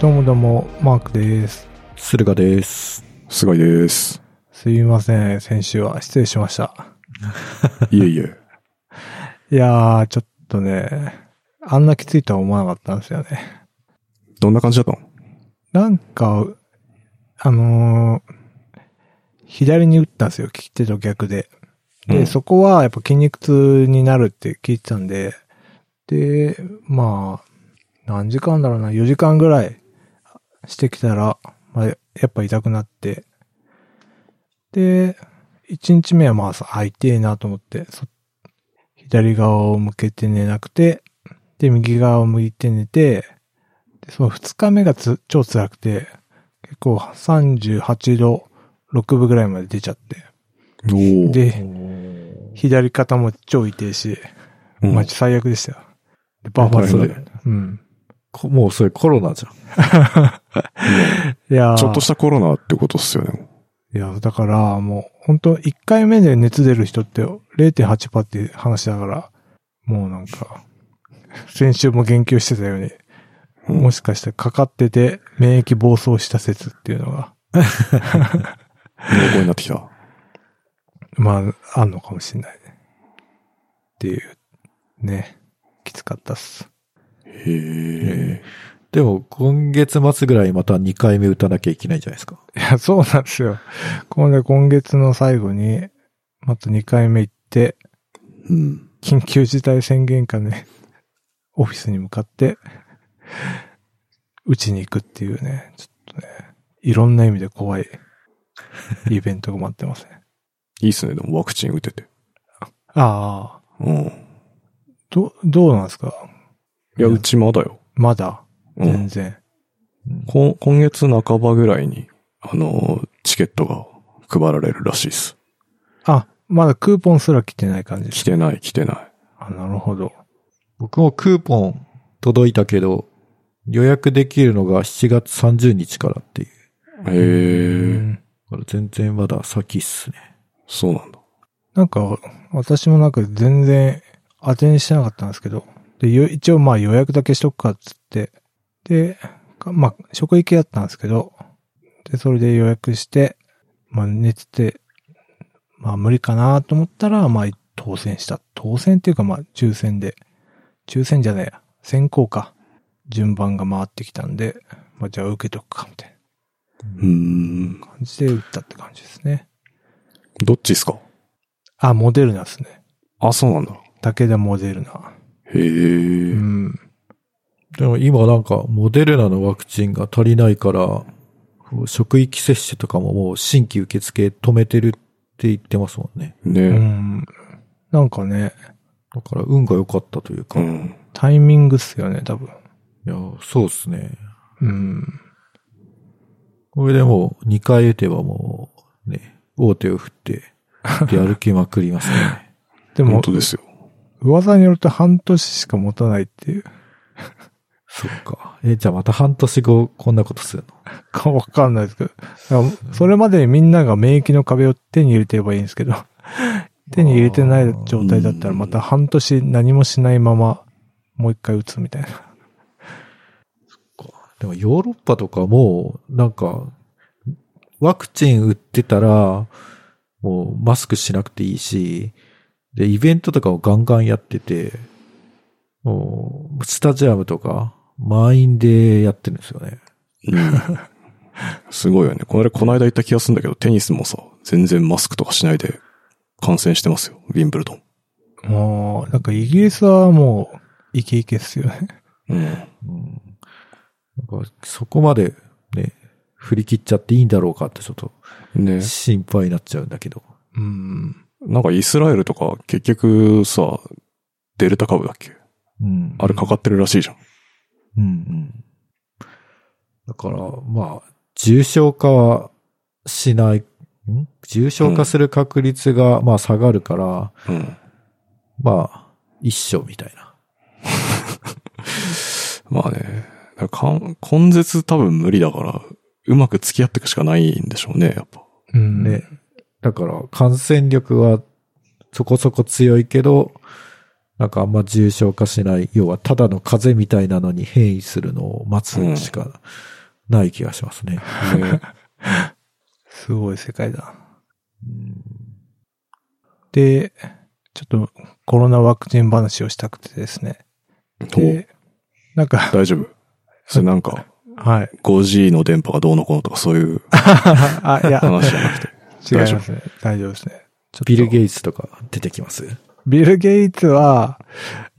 どうもどうも、マークです。駿河です。菅井です。すいません、先週は失礼しました。いえいえ。いやー、ちょっとね、あんなきついとは思わなかったんですよね。どんな感じだったの？なんか、あのー左に打ったんですよ、利き手と逆で。で、うんそこはやっぱ筋肉痛になるって聞いてたんで、で、まあ、何時間だろうな、4時間ぐらいしてきたら、まあ、やっぱ痛くなって、で、1日目はまあ、あ、痛えなと思って、そ左側を向けて寝なくて、で、右側を向いて寝て、で、その2日目がつ超辛くて、結構38度6分ぐらいまで出ちゃって、で、左肩も超痛いし、うんマジ最悪でしたよ。で、バファリン大変で。うん。こもうそれコロナじゃん。いやーちょっとしたコロナってことっすよね。いや、だから、もう、本当1回目で熱出る人って0.8%って話だから、もうなんか、先週も言及してたように、うんもしかしてかかってて免疫暴走した説っていうのが、濃厚になってきた。まあ、あんのかもしれないね。っていう、ね、きつかったっす。へえ。でも今月末ぐらいまた2回目打たなきゃいけないじゃないですか。いや、そうなんですよ。これで今月の最後に、また2回目行って、うん。緊急事態宣言下ね、オフィスに向かって、打ちに行くっていうね、ちょっとね、いろんな意味で怖いイベントが待ってますね。いいっすね、でもワクチン打てて。ああ、うん。ど、どうなんですか？いや、うちまだよ。まだ、うん。全然。こ今月半ばぐらいに、あの、チケットが配られるらしいっす。あ、まだクーポンすら来てない感じです。来てない、来てない。あ、なるほど。僕もクーポン届いたけど、予約できるのが7月30日からっていう。へえ。うんだから全然まだ先っすね。そうなんだ。なんか、私もなんか全然当てにしてなかったんですけど、で、よ一応まあ予約だけしとくかっつって、で、かまあ、職域だったんですけど、で、それで予約して、まあ寝てて、まあ無理かなと思ったら、まあ当選した。当選っていうかまあ抽選で、抽選じゃねえや、先行か。順番が回ってきたんで、まあじゃあ受けとくか、みたいうーん。な感じで打ったって感じですね。どっちっすか？あ、モデルナですね。あ、そうなんだ。武田モデルナ。へえ。うん。でも今なんかモデルナのワクチンが足りないから、職域接種とかももう新規受付止めてるって言ってますもんね。うねん。なんかね、だから運が良かったというか。いうん。タイミングっすよね、多分。や、そうっすね。うん。これでもう2回打てばもうね、大手を振って、で歩きまくりますね。でも本、当ですよ。噂によると半年しか持たないっていう、そっか。え、じゃあまた半年後こんなことするの？か わかんないですけど。それまでにみんなが免疫の壁を手に入れてればいいんですけど、手に入れてない状態だったらまた半年何もしないまま、もう一回打つみたいな。でもヨーロッパとかもう、なんか、ワクチン打ってたら、もうマスクしなくていいし、で、イベントとかをガンガンやってて、スタジアムとか、満員でやってるんですよね。うん。すごいよね。この間、この間言った気がするんだけど、テニスもさ、全然マスクとかしないで観戦してますよ。ウィンブルドン。もう、なんかイギリスはもう、イケイケっすよね。うん。うん。なんか、そこまでね、振り切っちゃっていいんだろうかってちょっとね。心配になっちゃうんだけど。うん。なんかイスラエルとか結局さ、デルタ株だっけ？うん。あれかかってるらしいじゃん。うんうん。だから、まあ、重症化はしない、ん？重症化する確率が、まあ下がるから、うん。まあ、一緒みたいな。まあね。だからかん根絶多分無理だから、うまく付き合っていくしかないんでしょうね、やっぱ。うん。ね。だから、感染力はそこそこ強いけど、なんかあんま重症化しない、要はただの風邪みたいなのに変異するのを待つしかない気がしますね。ねすごい世界だ。うんで、ちょっとコロナワクチン話をしたくてですね。おで、なんか、大丈夫それなんか、はい。5G の電波がどうのこうのとかそういう あ、いや、話じゃなくて。違いますね。大丈夫ですね。ビル・ゲイツとか出てきます？ビル・ゲイツは、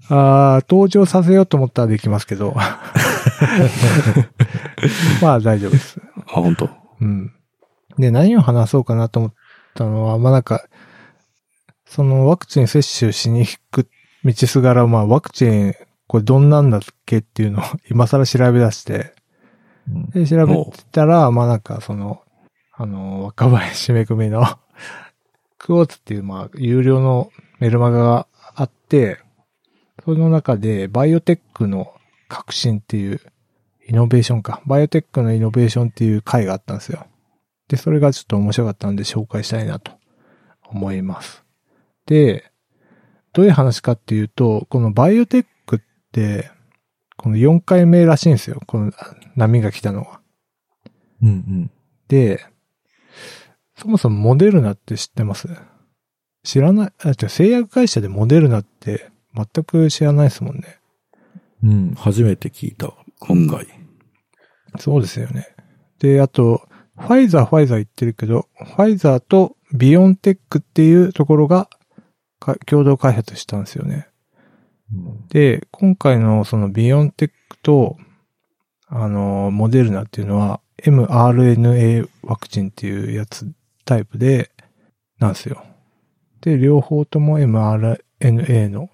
あー登場させようと思ったらできますけど。まあ大丈夫です。あ、本当うん。で、何を話そうかなと思ったのは、まあなんか、そのワクチン接種しに行く道すがら、まあワクチン、これどんなんだっけっていうのを今更調べ出して、うんで、調べてたら、まあなんかその、あの、若林めぐみの、クォーツっていう、まあ、有料のメルマガがあって、その中で、バイオテックの革新っていう、イノベーションか。バイオテックのイノベーションっていう回があったんですよ。で、それがちょっと面白かったんで紹介したいなと思います。で、どういう話かっていうと、このバイオテックって、この4回目らしいんですよ。この波が来たのは。うんうん。で、そもそもモデルナって知ってます？知らない、あ、違う製薬会社でモデルナって全く知らないですもんね。うん、初めて聞いた、今回。そうですよね。で、あと、ファイザー、ファイザー言ってるけど、ファイザーとビヨンテックっていうところがか共同開発したんですよね。うんで、今回のそのビヨンテックと、あの、モデルナっていうのは mRNA ワクチンっていうやつ、タイプで、なんですよ。で、両方とも mRNA の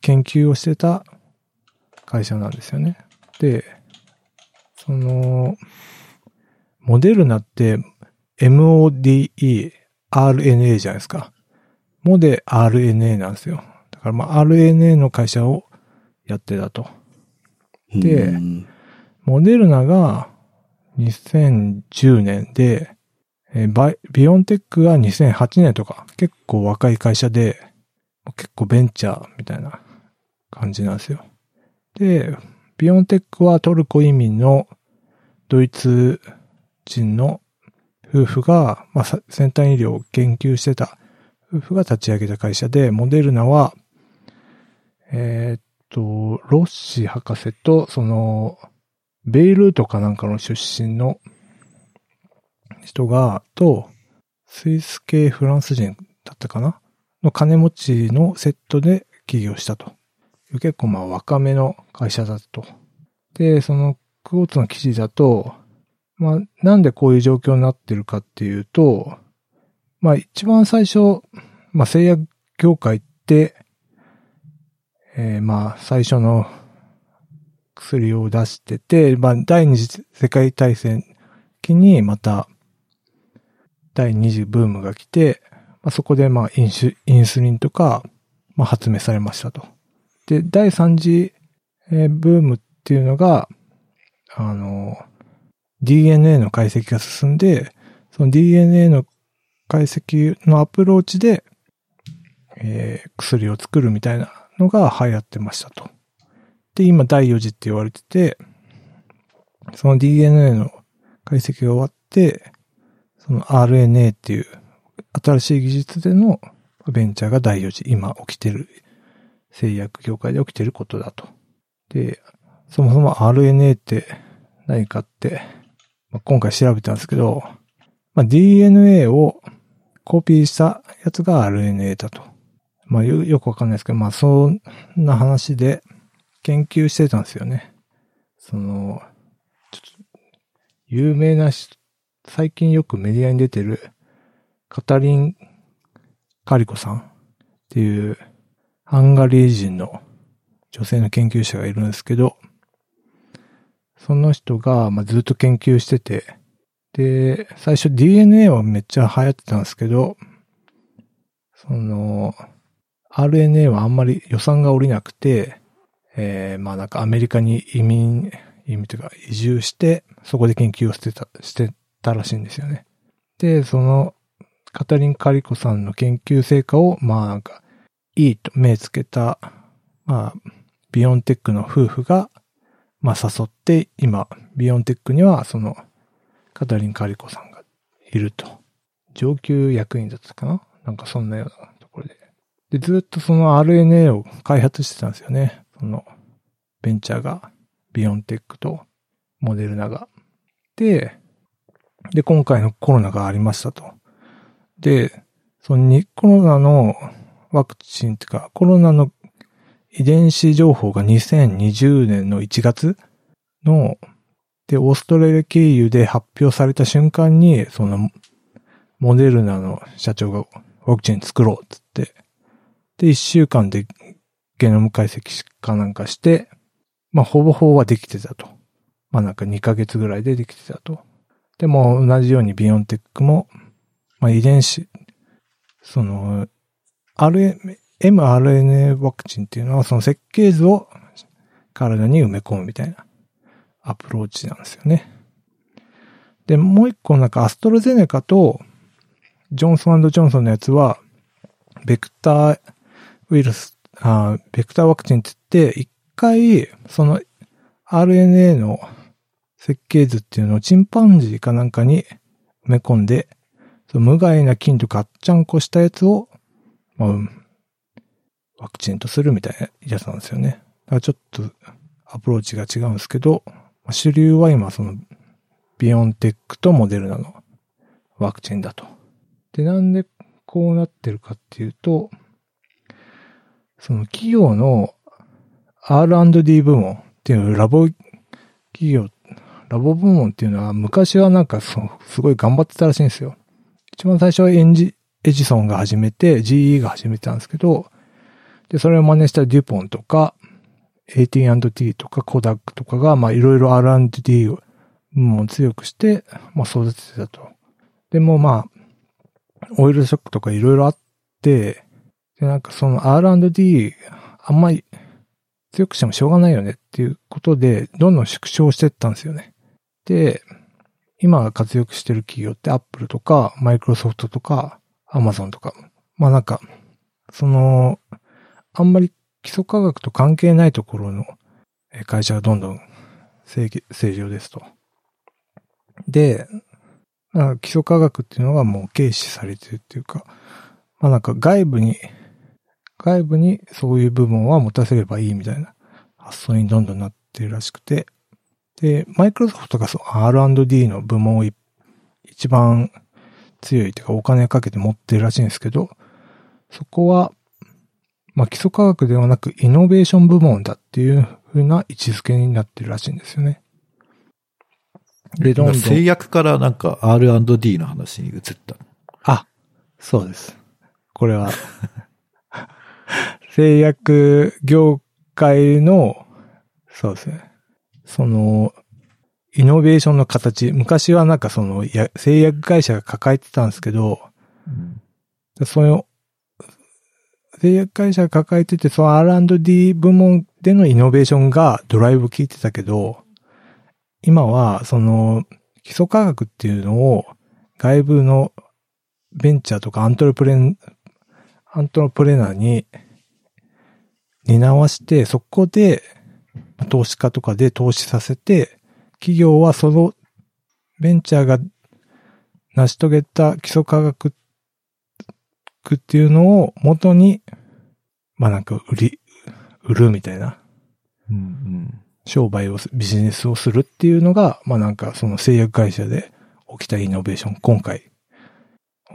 研究をしてた会社なんですよね。で、その、モデルナって MODE、RNA じゃないですか。モデ RNA なんですよ。だからまあ RNA の会社をやってたと。でうんモデルナが2010年で、えーバイビヨンテックが2008年とか、結構若い会社で、結構ベンチャーみたいな感じなんですよ。で、ビヨンテックはトルコ移民のドイツ人の夫婦が、まあ、先端医療を研究してた夫婦が立ち上げた会社で、モデルナは、えーっと、ロッシ博士と、その、ベイルートかなんかの出身の人が、と、スイス系フランス人だったかな？の金持ちのセットで起業したと。結構まあ若めの会社だと。で、そのクォーツの記事だと、まあなんでこういう状況になってるかっていうと、まあ一番最初、まあ製薬業界って、えーまあ最初の薬を出してて、まあ第二次世界大戦期にまた第二次ブームが来て、まあ、そこでまあインシュインスリンとか、まあ、発明されましたと。で、第三次、えーブームっていうのが、あの、DNA の解析が進んで、その DNA の解析のアプローチで、えー薬を作るみたいなのが流行ってましたと。で、今第4次って言われてて、その DNA の解析が終わって、その RNA っていう新しい技術でのベンチャーが第4次、今起きてる、製薬業界で起きてることだと。で、そもそも RNA って何かって、まあ、今回調べたんですけど、まあ、DNA をコピーしたやつが RNA だと。まあよ、よくわかんないですけど、まあ、そんな話で研究してたんですよね。その、ちょっと、有名な人、最近よくメディアに出てる、カタリン・カリコさんっていう、ハンガリー人の女性の研究者がいるんですけど、その人が、まあ、ずっと研究してて、で、最初 DNA はめっちゃ流行ってたんですけど、その、RNA はあんまり予算が下りなくて、えー、まあなんかアメリカに移民、移民というか移住して、そこで研究をしてた、してたらしいんですよね。で、その、カタリン・カリコさんの研究成果を、まあなんか、いいと目つけた、まあ、ビヨンテックの夫婦が、まあ誘って、今、ビヨンテックにはその、カタリン・カリコさんがいると。上級役員だったかな？なんかそんなようなところで。で、ずっとその RNA を開発してたんですよね。その、ベンチャーが、ビヨンテックとモデルナが。で、で、今回のコロナがありましたと。で、そのにコロナのワクチンっていうか、コロナの遺伝子情報が2020年の1月の、で、オーストラリア経由で発表された瞬間に、その、モデルナの社長がワクチン作ろうっつって、で、1週間でゲノム解析かなんかして、まあ、ほぼほぼはできてたと。まあ、なんか2ヶ月ぐらいでできてたと。でも、同じようにビヨンテックも、まあ、遺伝子、その、mRNA ワクチンっていうのは、その設計図を体に埋め込むみたいなアプローチなんですよね。で、もう一個なんかアストロゼネカとジョンソンジョンソンのやつは、ベクターウイルス、あベクターワクチンって言って、一回、その RNA の設計図っていうのをチンパンジーかなんかに埋め込んで、その無害な菌とガッチャンコしたやつを、まあ、ワクチンとするみたいなやつなんですよね。だからちょっとアプローチが違うんですけど、主流は今そのビヨンテックとモデルナのワクチンだと。で、なんでこうなってるかっていうと、その企業の R&D 部門っていうラボ企業、ラボ部門っていうのは昔はなんかそのすごい頑張ってたらしいんですよ。一番最初はエンジ、エジソンが始めて GE が始めてたんですけど、で、それを真似したデュポンとか AT&T とかコダックとかがまあいろいろ R&D をもう強くして、まあ育ててたと。でもまあ、オイルショックとかいろいろあって、で、なんかその R&D あんまり強くしてもしょうがないよねっていうことで、どんどん縮小していったんですよね。で、今活躍してる企業ってアップルとか、マイクロソフトとか、アマゾンとか。まあなんか、その、あんまり基礎科学と関係ないところの会社がどんどん正正常ですと。で、あ基礎科学っていうのがもう軽視されてるっていうか、まあなんか外部に、外部にそういう部分は持たせればいいみたいな発想にどんどんなってるらしくて、で、マイクロソフトがそう R&D の部門をい一番強いというかお金かけて持ってるらしいんですけど、そこは、まあ基礎科学ではなくイノベーション部門だっていう風な位置づけになってるらしいんですよね。で、どんどん。製薬からなんか R&D の話に移った。あ、そうです。これは、製薬業界の、そうですね。その、イノベーションの形、昔はなんかその、や製薬会社が抱えてたんですけど、うん。その、製薬会社が抱えてて、その R&D 部門でのイノベーションがドライブ効いてたけど、今は、その、基礎科学っていうのを外部のベンチャーとかアントレプレン、アントレプレナーに担わして、そこで投資家とかで投資させて、企業はそのベンチャーが成し遂げた基礎科学っていうのを元に、まあなんか売り、売るみたいなうん商売を、ビジネスをするっていうのが、まあなんかその製薬会社で起きたイノベーション、今回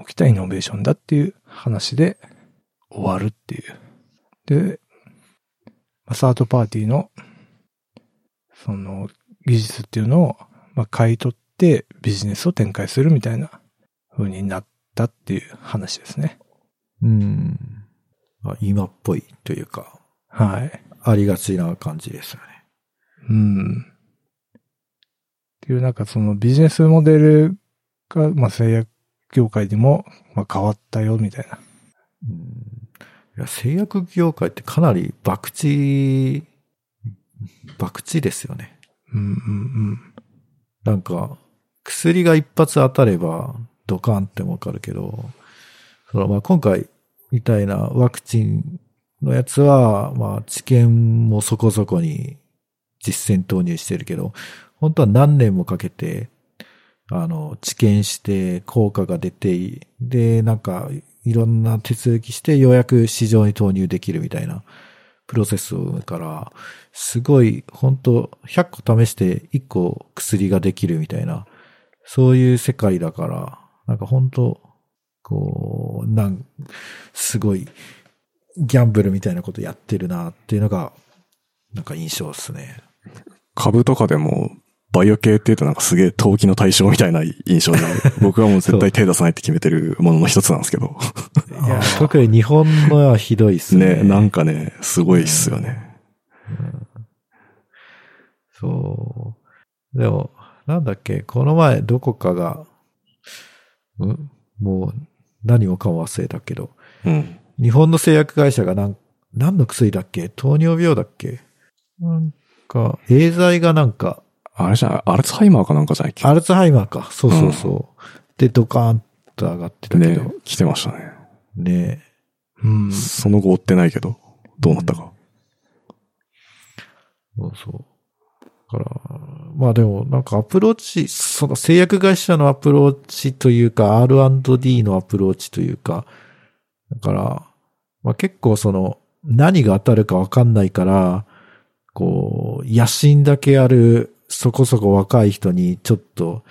起きたイノベーションだっていう話で終わるっていう。で、サードパーティーのその技術っていうのを、まあ買い取ってビジネスを展開するみたいな風になったっていう話ですね。うん。あ今っぽいというか、はい。ありがちな感じですよね。うん。っていうなんかそのビジネスモデルが、まあ製薬業界でも、まあ変わったよみたいな。うんいや製薬業界ってかなり博打、博打ですよね。うんうんなんか、薬が一発当たればドカンってわかるけど、そのまあ今回みたいなワクチンのやつは、まあ、知見もそこそこに実践投入してるけど、本当は何年もかけて、あの、知見して効果が出て、で、なんか、いろんな手続きしてようやく市場に投入できるみたいなプロセスから、すごい、本当100個試して1個薬ができるみたいな、そういう世界だから、なんか本当こう、なん、すごい、ギャンブルみたいなことやってるなっていうのが、なんか印象ですね。株とかでも、バイオ系って言うとなんかすげえ投機の対象みたいな印象で、僕はもう絶対手出さないって決めてるものの一つなんですけど。いや、特に日本のはひどいっすね。ね、なんかね、すごいっすよね。そう。でも、なんだっけ、この前どこかが、ん？もう何もかも忘れたけど、うん。日本の製薬会社がなん、何の薬だっけ？糖尿病だっけ？なんか、エーザイがなんか、あれじゃアルツハイマーかなんかじゃないっけ？アルツハイマーか。そうそうそう。で、ドカーンと上がってたけねど。、来てましたね。ねうん。その後追ってないけど、どうなったか。そうそう。だから、まあでも、なんかアプローチ、その製薬会社のアプローチというか、R&D のアプローチというか、だから、まあ結構その、何が当たるかわかんないから、こう、野心だけある、そこそこ若い人にちょっと、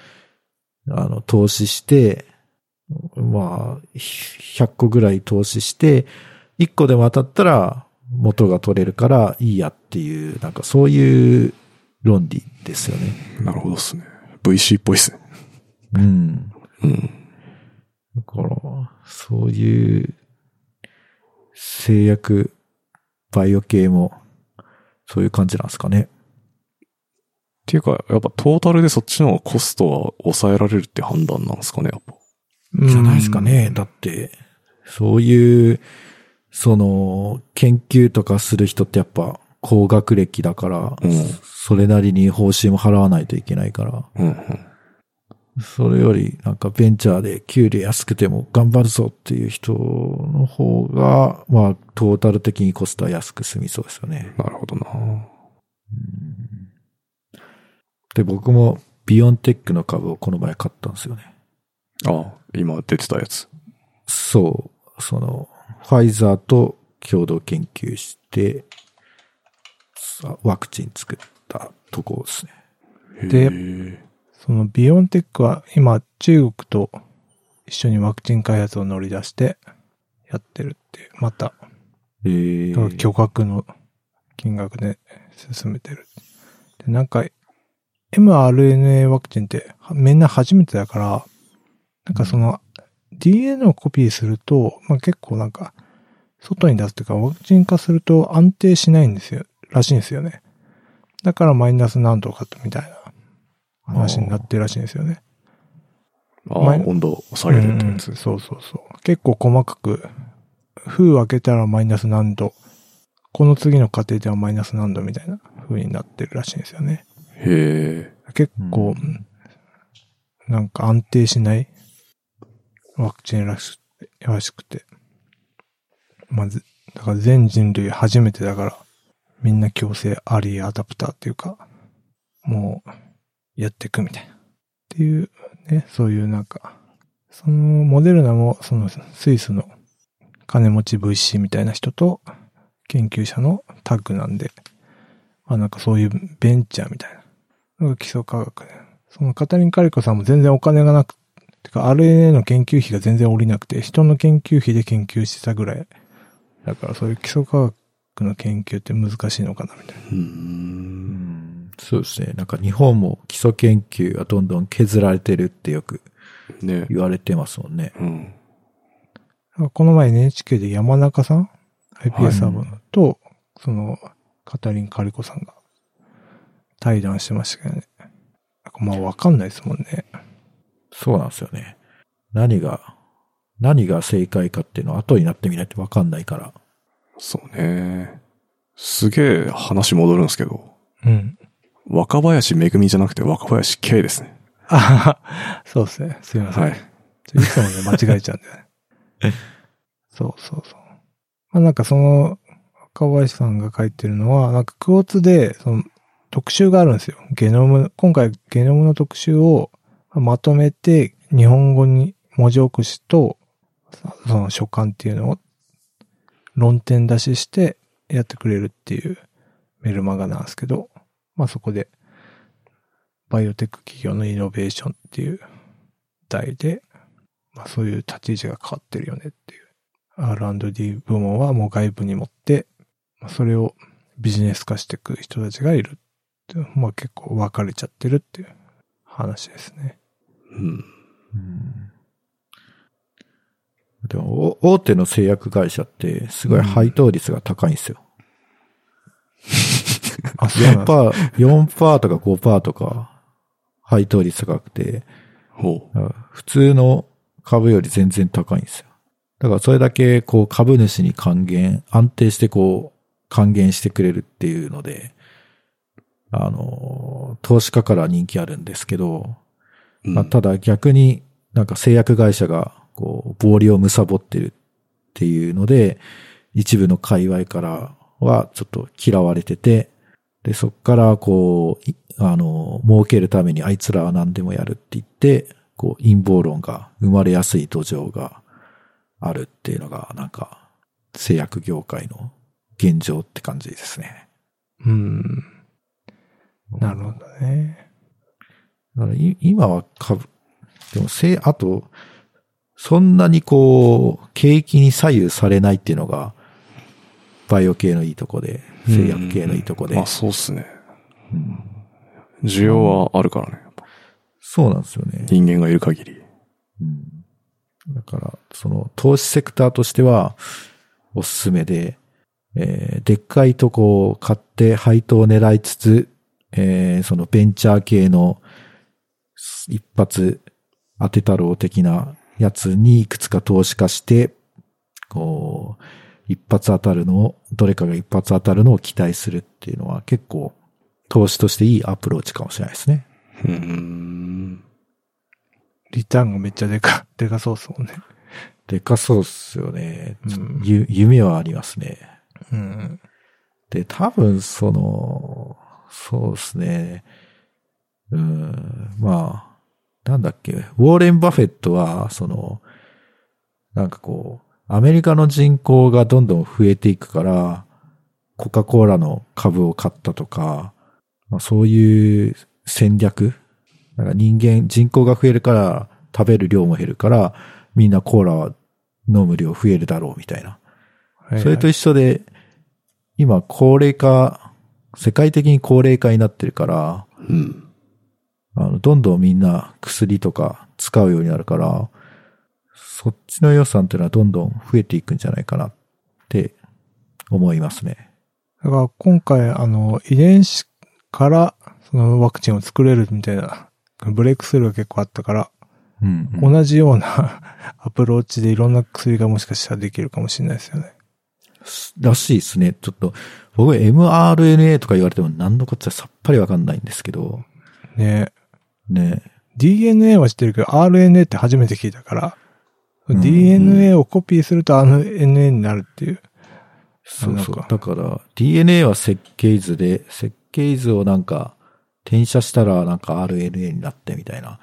あの、投資して、まあ、100個ぐらい投資して、1個でも当たったら元が取れるからいいやっていう、なんかそういう論理ですよね。なるほどっすね。VC っぽいっすね。うん。うん。だから、そういう製薬、バイオ系も、そういう感じなんですかね。っていうか、やっぱトータルでそっちの方がコストは抑えられるって判断なんですかね、やっぱ。じゃないですかね。だって、そういう、その、研究とかする人ってやっぱ高学歴だから、うんそれなりに報酬も払わないといけないから、うん、うん。それよりなんかベンチャーで給料安くても頑張るぞっていう人の方が、まあトータル的にコストは安く済みそうですよね。なるほどな。で、僕もビヨンテックの株をこの前買ったんですよね。あ今出てたやつ。そう、その、ファイザーと共同研究して、さワクチン作ったとこですね。でそのビヨンテックは今中国と一緒にワクチン開発を乗り出してやってるっていう、またえー、巨額の金額で進めてる。で、なんか mRNA ワクチンってはみんな初めてだから、なんかその DNA をコピーすると、まあ、結構なんか外に出すというかワクチン化すると安定しないんですよ、らしいんですよね。だからマイナス何度かみたいな話になってるらしいんですよね。あ前温度を下げるってやつ。うんそうそうそう。結構細かく、封開けたらマイナス何度、この次の過程ではマイナス何度みたいな風になってるらしいんですよね。へえ。結構、うんなんか安定しないワクチンらしらしくて。まず、だから全人類初めてだから、みんな強制アリーアダプターっていうか、もう、やっていくみたいな。っていう、ね、そういうなんか、その、モデルナも、その、スイスの金持ち VC みたいな人と、研究者のタッグなんで、まあなんかそういうベンチャーみたいなのが基礎科学で。そのカタリン・カリコさんも全然お金がなく、てか RNA の研究費が全然降りなくて、人の研究費で研究してたぐらい。だからそういう基礎科学の研究って難しいのかなみたいな。うんんそうですね。なんか日本も基礎研究がどんどん削られてるってよくね。言われてますもんね。うん。この前 NHK で山中さん ?iPS サーバーと、その、カタリン・カリコさんが対談してましたけどね。なんかまあわかんないですもんね。そうなんですよね。何が、何が正解かっていうのは後になってみないとわかんないから。そうね。すげえ話戻るんですけど、うん。若林めぐみじゃなくて若林圭ですね。あははそうですね。すいません。はい。いつもね、間違えちゃうんだよね。そうそうそう。まあなんかその、若林さんが書いてるのは、なんかクォーツで、その、特集があるんですよ。ゲノム、今回ゲノムの特集をまとめて、日本語に文字起こしと、その書簡っていうのを論点出ししてやってくれるっていうメルマガなんですけど、まあそこで、バイオテック企業のイノベーションっていう題で、まあそういう立ち位置が変わってるよねっていう。R&D 部門はもう外部に持って、まあ、それをビジネス化していく人たちがいるっていう。まあ結構分かれちゃってるっていう話ですね。うん。うんでも、お大手の製薬会社って、すごい配当率が高いんですよ。あ、そうなんだ。4%、4%とか5%とか、配当率高くて、ほだから普通の株より全然高いんですよ。だからそれだけ、こう、株主に還元、安定してこう、還元してくれるっていうので、あの、投資家から人気あるんですけど、まあ、ただ逆になんか製薬会社がこう暴利を貪ってるっていうので、一部の界隈からはちょっと嫌われてて、で、そっからこう、いあの、儲けるためにあいつらは何でもやるって言って、こう陰謀論が生まれやすい土壌があるっていうのがなんか製薬業界の現状って感じですね。うん。なるほどね。だからい今は株、でもせい、あと、そんなにこう、景気に左右されないっていうのが、バイオ系のいいとこで、製薬系のいいとこで。まあそうっすね。うん需要はあるからね。そうなんですよね。人間がいる限り。うんだから、その、投資セクターとしては、おすすめで、えーでっかいとこを買って配当を狙いつつ、えーそのベンチャー系の一発当て太郎的なやつにいくつか投資化して、こう、一発当たるのを、どれかが一発当たるのを期待するっていうのは結構投資としていいアプローチかもしれないですね。うーん。リターンがめっちゃでか、でかそうっすもんね。でかそうっすよね。夢はありますね。うん。で、多分、その、そうですね。うん、まあ、なんだっけ、ウォーレン・バフェットは、その、なんかこう、アメリカの人口がどんどん増えていくから、コカ・コーラの株を買ったとか、まあ、そういう戦略なんか人間、人口が増えるから、食べる量も減るから、みんなコーラは飲む量増えるだろうみたいな。それと一緒で、今高齢化、世界的に高齢化になってるから、うん。あの、どんどんみんな薬とか使うようになるから、そっちの予算っていうのはどんどん増えていくんじゃないかなって思いますね。だから今回、あの、遺伝子からそのワクチンを作れるみたいな、ブレイクスルーが結構あったから、うん、うん。同じような アプローチでいろんな薬がもしかしたらできるかもしれないですよね。らしいですね。ちょっと、僕 mRNA とか言われても何のこっちゃさっぱりわかんないんですけど、ねね。DNA は知ってるけど、RNA って初めて聞いたから、うん DNA をコピーすると RNA になるっていう。そうそう。だから、DNA は設計図で、設計図をなんか、転写したらなんか RNA になってみたいな。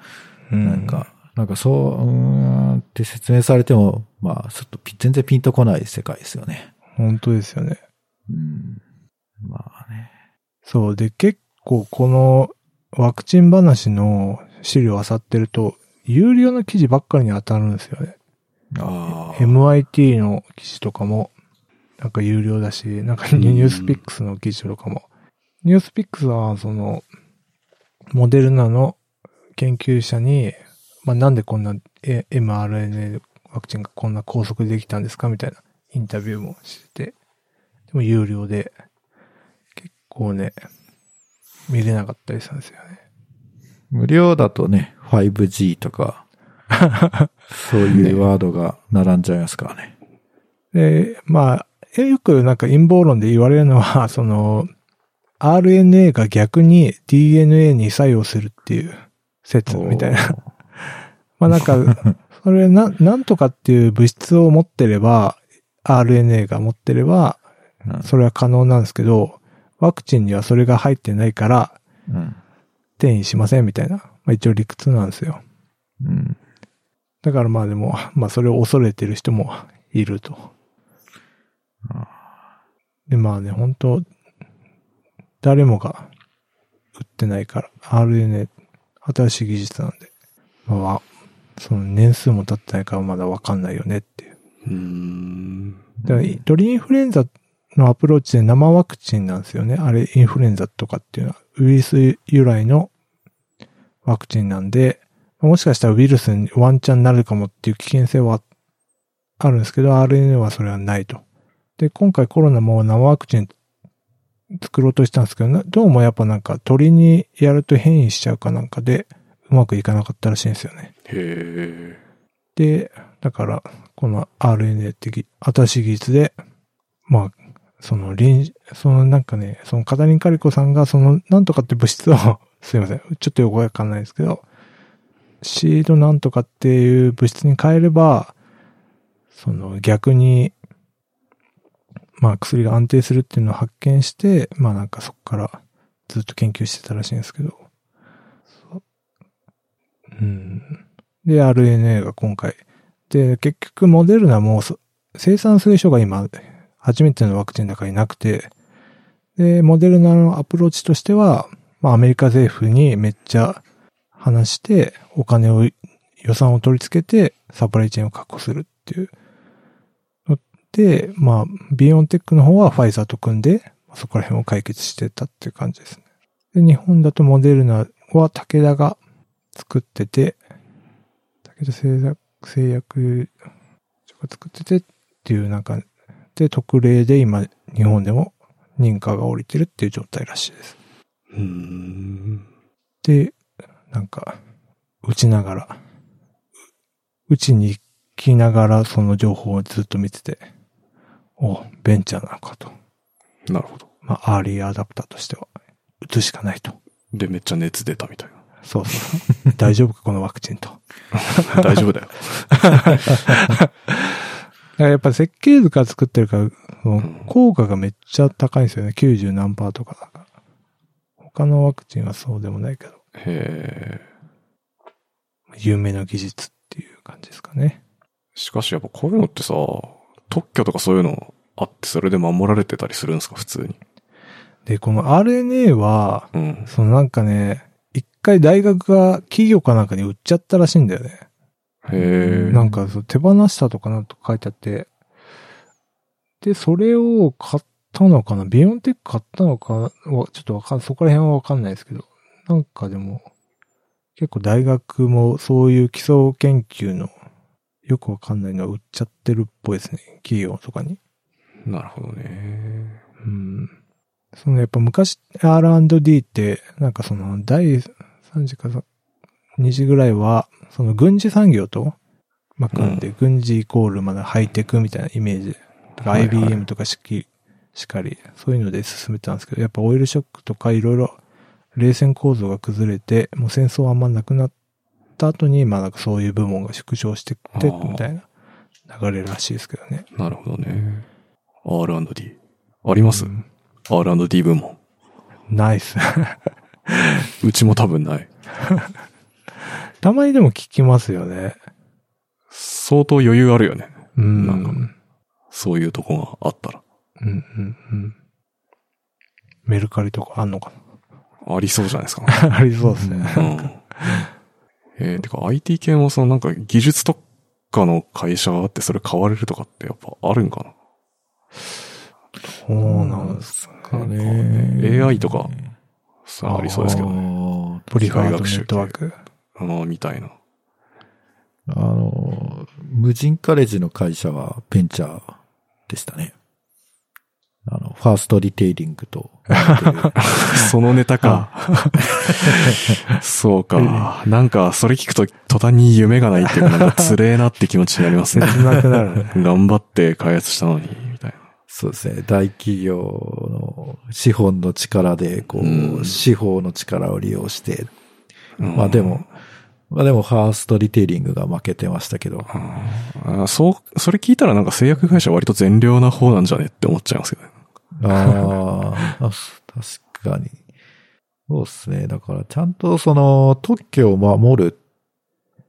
うんなんか、なんかそう、うーんって説明されても、まあ、ちょっとピ全然ピンとこない世界ですよね。本当ですよね。うん。まあね。そう。で、結構このワクチン話の資料を漁ってると、有料の記事ばっかりに当たるんですよね。ああ。MIT の記事とかも、なんか有料だし、なんかニュースピックスの記事とかも。ニュースピックスは、その、モデルナの研究者に、まあ、なんでこんなえ mRNA ワクチンがこんな高速でできたんですかみたいなインタビューもしてて、でも有料で、結構ね、見れなかったりするんですよね。無料だとね、5G とか、そういうワードが並んじゃいますからね。で、まあ、えよくなんか陰謀論で言われるのは、その、RNA が逆に DNA に作用するっていう説みたいな。まあなんか、それな、なんとかっていう物質を持ってれば、RNA が持ってれば、うんそれは可能なんですけど、ワクチンにはそれが入ってないから、うん。転移しませんみたいな、まあ一応理屈なんですよ。うん。だからまあでも、まあそれを恐れてる人もいると。でまあね、本当誰もが売ってないから、RNA、新しい技術なんで、まあ、その年数も経ってないからまだわかんないよねっていう。うーん。だから鳥インフルエンザのアプローチで生ワクチンなんですよね。あれ、インフルエンザとかっていうのは、ウイルス由来のワクチンなんで、もしかしたらウイルスにワンチャンになるかもっていう危険性はあるんですけど、RNA はそれはないと。で、今回コロナも生ワクチン作ろうとしたんですけど、などうもやっぱなんか鳥にやると変異しちゃうかなんかで、うまくいかなかったらしいんですよね。へえ。で、だから、この RNA 的、新しい技術で、まあ、その臨、そのなんかね、そのカタリン・カリコさんが、その、なんとかって物質を、すいません、ちょっとよくわかんないですけど、シードなんとかっていう物質に変えれば、その逆に、まあ薬が安定するっていうのを発見して、まあなんかそこからずっと研究してたらしいんですけど、ううん。で、RNA が今回。で、結局、モデルナも生産推奨が今、初めてのワクチンだからいなくて、で、モデルナのアプローチとしては、まあ、アメリカ政府にめっちゃ話して、お金を、予算を取り付けて、サプライチェーンを確保するっていう。ので、まあ、ビヨンテックの方はファイザーと組んで、そこら辺を解決してたっていう感じですね。で、日本だとモデルナは武田が作ってて、武田製薬、製薬が作っててっていうなんか、で、特例で今、日本でも認可が下りてるっていう状態らしいです。で、なんか、打ちながら、う打ちに行きながらその情報をずっと見てて、お、ベンチャーなのかと。なるほど。まあ、アーリーアダプターとしては、打つしかないと。で、めっちゃ熱出たみたいな。そうそう。大丈夫か、このワクチンと。大丈夫だよ。だからやっぱ設計図から作ってるから、その効果がめっちゃ高いんですよね。90何パーとかだから。他のワクチンはそうでもないけど、へえ。有名な技術っていう感じですかね。しかしやっぱこういうのってさ、特許とかそういうのあってそれで守られてたりするんですか？普通に。で、この RNA は、うん。そのなんかね、一回大学が企業かなんかに売っちゃったらしいんだよね。へえ。なんかそう手放したとかなんとか書いてあって。で、それを買ったのかな？ビヨンテック買ったのかはちょっとわかん、そこら辺はわかんないですけど。なんかでも、結構大学もそういう基礎研究のよくわかんないのは売っちゃってるっぽいですね。企業とかに。なるほどね。うん。そのやっぱ昔 R&D って、なんかその第3次か2次ぐらいは、その軍事産業と、まあ、組んで、うん軍事イコールまだハイテクみたいなイメージ。とか IBM とかしき、しかり、そういうので進めてたんですけど、やっぱオイルショックとかいろいろ冷戦構造が崩れて、もう戦争あんまなくなった後に、まあなんかそういう部門が縮小してって、みたいな流れらしいですけどね。なるほどね。R&D。あります、うん ?R&D 部門。ナイス。うちも多分ない。たまにでも聞きますよね。相当余裕あるよね。うん。なんかそういうとこがあったら。うんうんうん。メルカリとかあんのかありそうじゃないですか。な ありそうですね。うん。えー、てか IT 系もそのなんか技術特化の会社があってそれ買われるとかってやっぱあるんかな？そうなんですかかね。ね AI とか、ありそうですけどね。ね。プリファードネットワーク。あの、みたいな。あの、無人カレッジの会社はベンチャーでしたね。あの、ファーストリテイリングと。そのネタか。そうか。なんか、それ聞くと途端に夢がないっていうか、なんか つれえなって気持ちになりますね。切なくなるね。頑張って開発したのに、みたいな。そうですね。大企業の資本の力で、こう、うん司法の力を利用して、うんまあでも、まあでも、ファーストリテイリングが負けてましたけど。あそう、それ聞いたらなんか製薬会社割と善良な方なんじゃねって思っちゃいますけどね。ああ、確かに。そうですね。だから、ちゃんとその特許を守る、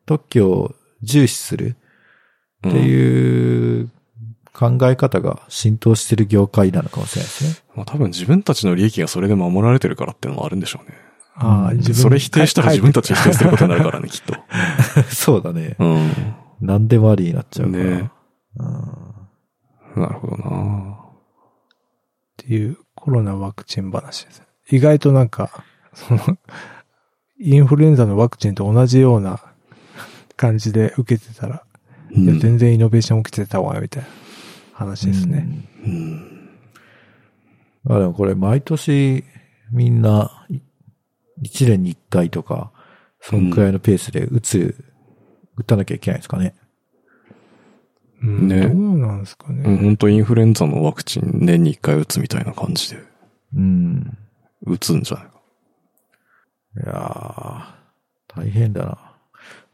特許を重視するってうん。いう考え方が浸透してる業界なのかもしれないですね。まあ多分自分たちの利益がそれで守られてるからっていうのもあるんでしょうね。ああ、うん自分それ否定したら自分たちに否定することになるからね、きっと。そうだね。うん。何でもありになっちゃうから。ねうんなるほどなっていうコロナワクチン話です。意外となんか、その、インフルエンザのワクチンと同じような感じで受けてたら、いや全然イノベーション起きてたわ、みたいな話ですね。。うん。うんあでもこれ毎年みんな1年に1回とか、そのくらいのペースで打つ、打たなきゃいけないですかね。うんねどうなんですかうん、ね。本当インフルエンザのワクチン年に一回打つみたいな感じでうん。打つんじゃないか。いやー、大変だな。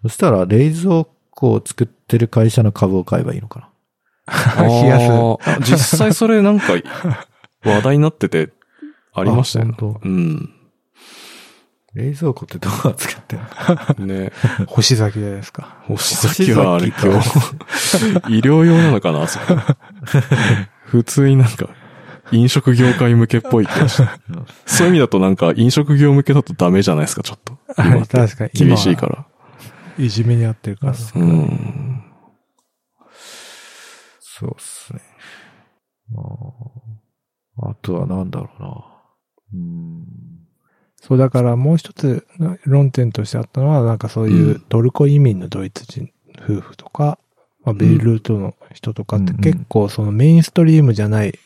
そしたら冷蔵庫を作ってる会社の株を買えばいいのかな。冷やす実際それなんか 話題になっててありましたよね。うん。冷蔵庫ってどう扱ってんの？ね。星崎じゃないですか。星崎はあれ星今崎日、医療用なのかなあそこ普通になんか、飲食業界向けっぽい気がして。そういう意味だとなんか飲食業向けだとダメじゃないですか、ちょっと。今確かに。今厳しいから。いじめにあってるから。うん。そうっすね。あーあとはなんだろうな。うん。そう、だからもう一つの論点としてあったのは、なんかそういううんトルコ移民のドイツ人夫婦とか、まあ、ベイルートの人とかってうん結構そのメインストリームじゃない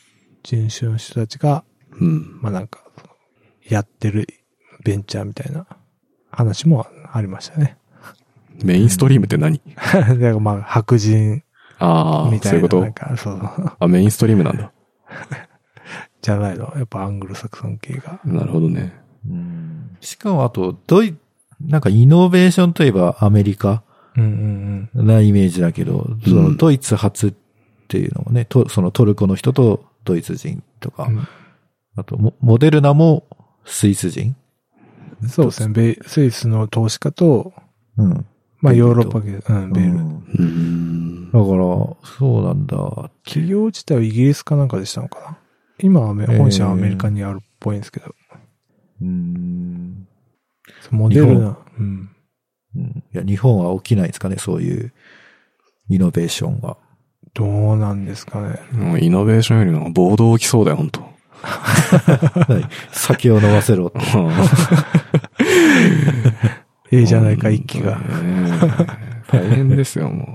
人種の人たちが、うん。まあなんか、やってるベンチャーみたいな話もありましたね。メインストリームって何？だからまあ白人ああ、みたいうな、そういこと？なんか、そうそう、あ、メインストリームなんだ。じゃないの？やっぱアングルサクソン系が。なるほどね。うんしかもあと、ドイ、なんかイノベーションといえばアメリカうんうんなイメージだけど、そうんのドイツ初っていうのもね、とそのトルコの人とドイツ人とか、うんあとモモデルナもスイス人うん。そうですね。スイスの投資家と、うん。まあヨーロッパ系、うん、ベイル。うんうん。だから、そうなんだ。企業自体はイギリスかなんかでしたのかな今は本社はアメリカにあるっぽいんですけど。うん。モデル日ナ。うん。うんいや、日本は起きないですかね、そういうイノベーションは。どうなんですかね。もうイノベーションよりも暴動起きそうだよ、本当はい酒を飲ませろって。ええじゃないか、一気が。ね大変ですよ、も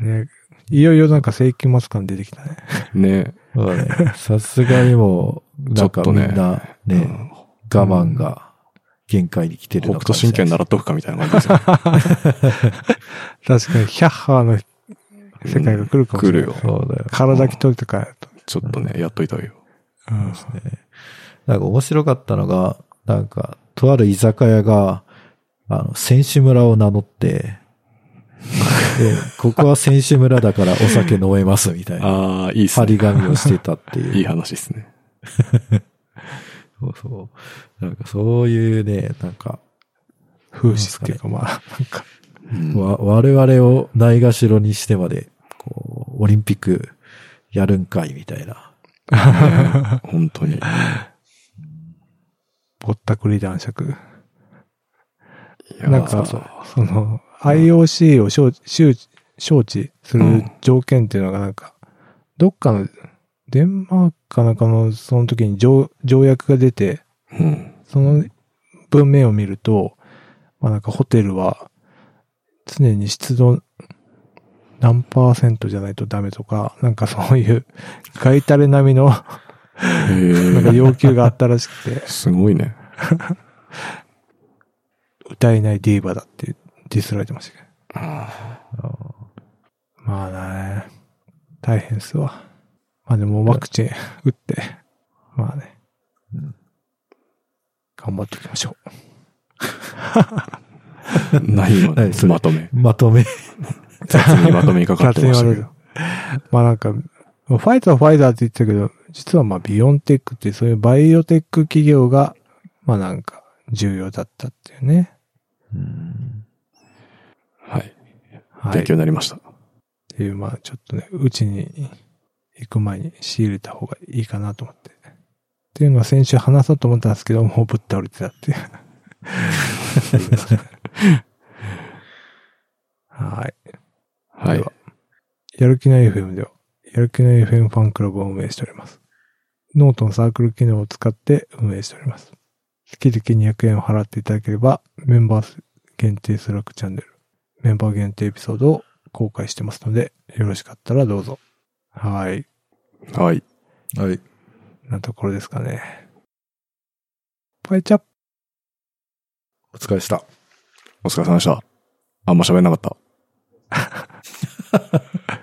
ね。いよいよなんか世紀末感出てきたね。う。ね。ねさすがにもう、なんかちょっとねみんなね、うん我慢が限界に来てる北のかもしれない斗神拳習っとくかみたいな感じですよ。確かに、ヒャッハーの世界が来るかもしれない。来るよそうだよ。体着といてかやと。ちょっとね、やっといたわよ。うん。ねなんか面白かったのが、なんか、とある居酒屋が、あの、選手村を名乗って、で、ここは選手村だからお酒飲めますみたいな、ああ、いいっす張りね。紙をしてたっていう。いい話ですね。そうそう。なんかそういうね、なんか、風刺っていうかまあ、なんか、我々をないがしろにしてまで、こう、オリンピックやるんかいみたいな。本当に。ぼったくり男爵。なんか、その、IOC を招致する条件っていうのがなんか、どっかの、デンマークかなんかのその時に条条約が出て、うん。その文面を見ると、まあなんかホテルは常に湿度何パーセントじゃないとダメとか、なんかそういうガイタレ並みのへなんかえ。要求があったらしくて、すごいね。歌えないディーバだってディスられてましたけど。あまあね、大変っすわ。まあでもワクチン打って、まあね、うん頑張っていきましょう。ー何今何それまとめ。まとめ。雑にまとめにかかってましたけ。まあなんか、ファイザーファイザーって言ってたけど、実はまあビヨンテックってそういうバイオテック企業が、まあなんか重要だったっていうね。うん。はい。はい。勉強になりました。っていう、まあちょっとね、うちに行く前に仕入れた方がいいかなと思って。っていうのは先週話そうと思ったんですけど、もうぶっ倒れてたっていう。はい。はいで。はやる気ない FM では、やる気ない FM ファンクラブを運営しております。ノートのサークル機能を使って運営しております。月々200円を払っていただければ、メンバー限定スラックチャンネル、メンバー限定エピソードを公開してますので、よろしかったらどうぞ。はい。はい。はい。なところですかね。パイチャお疲れでした。お疲れ様でした。あんま喋んなかった。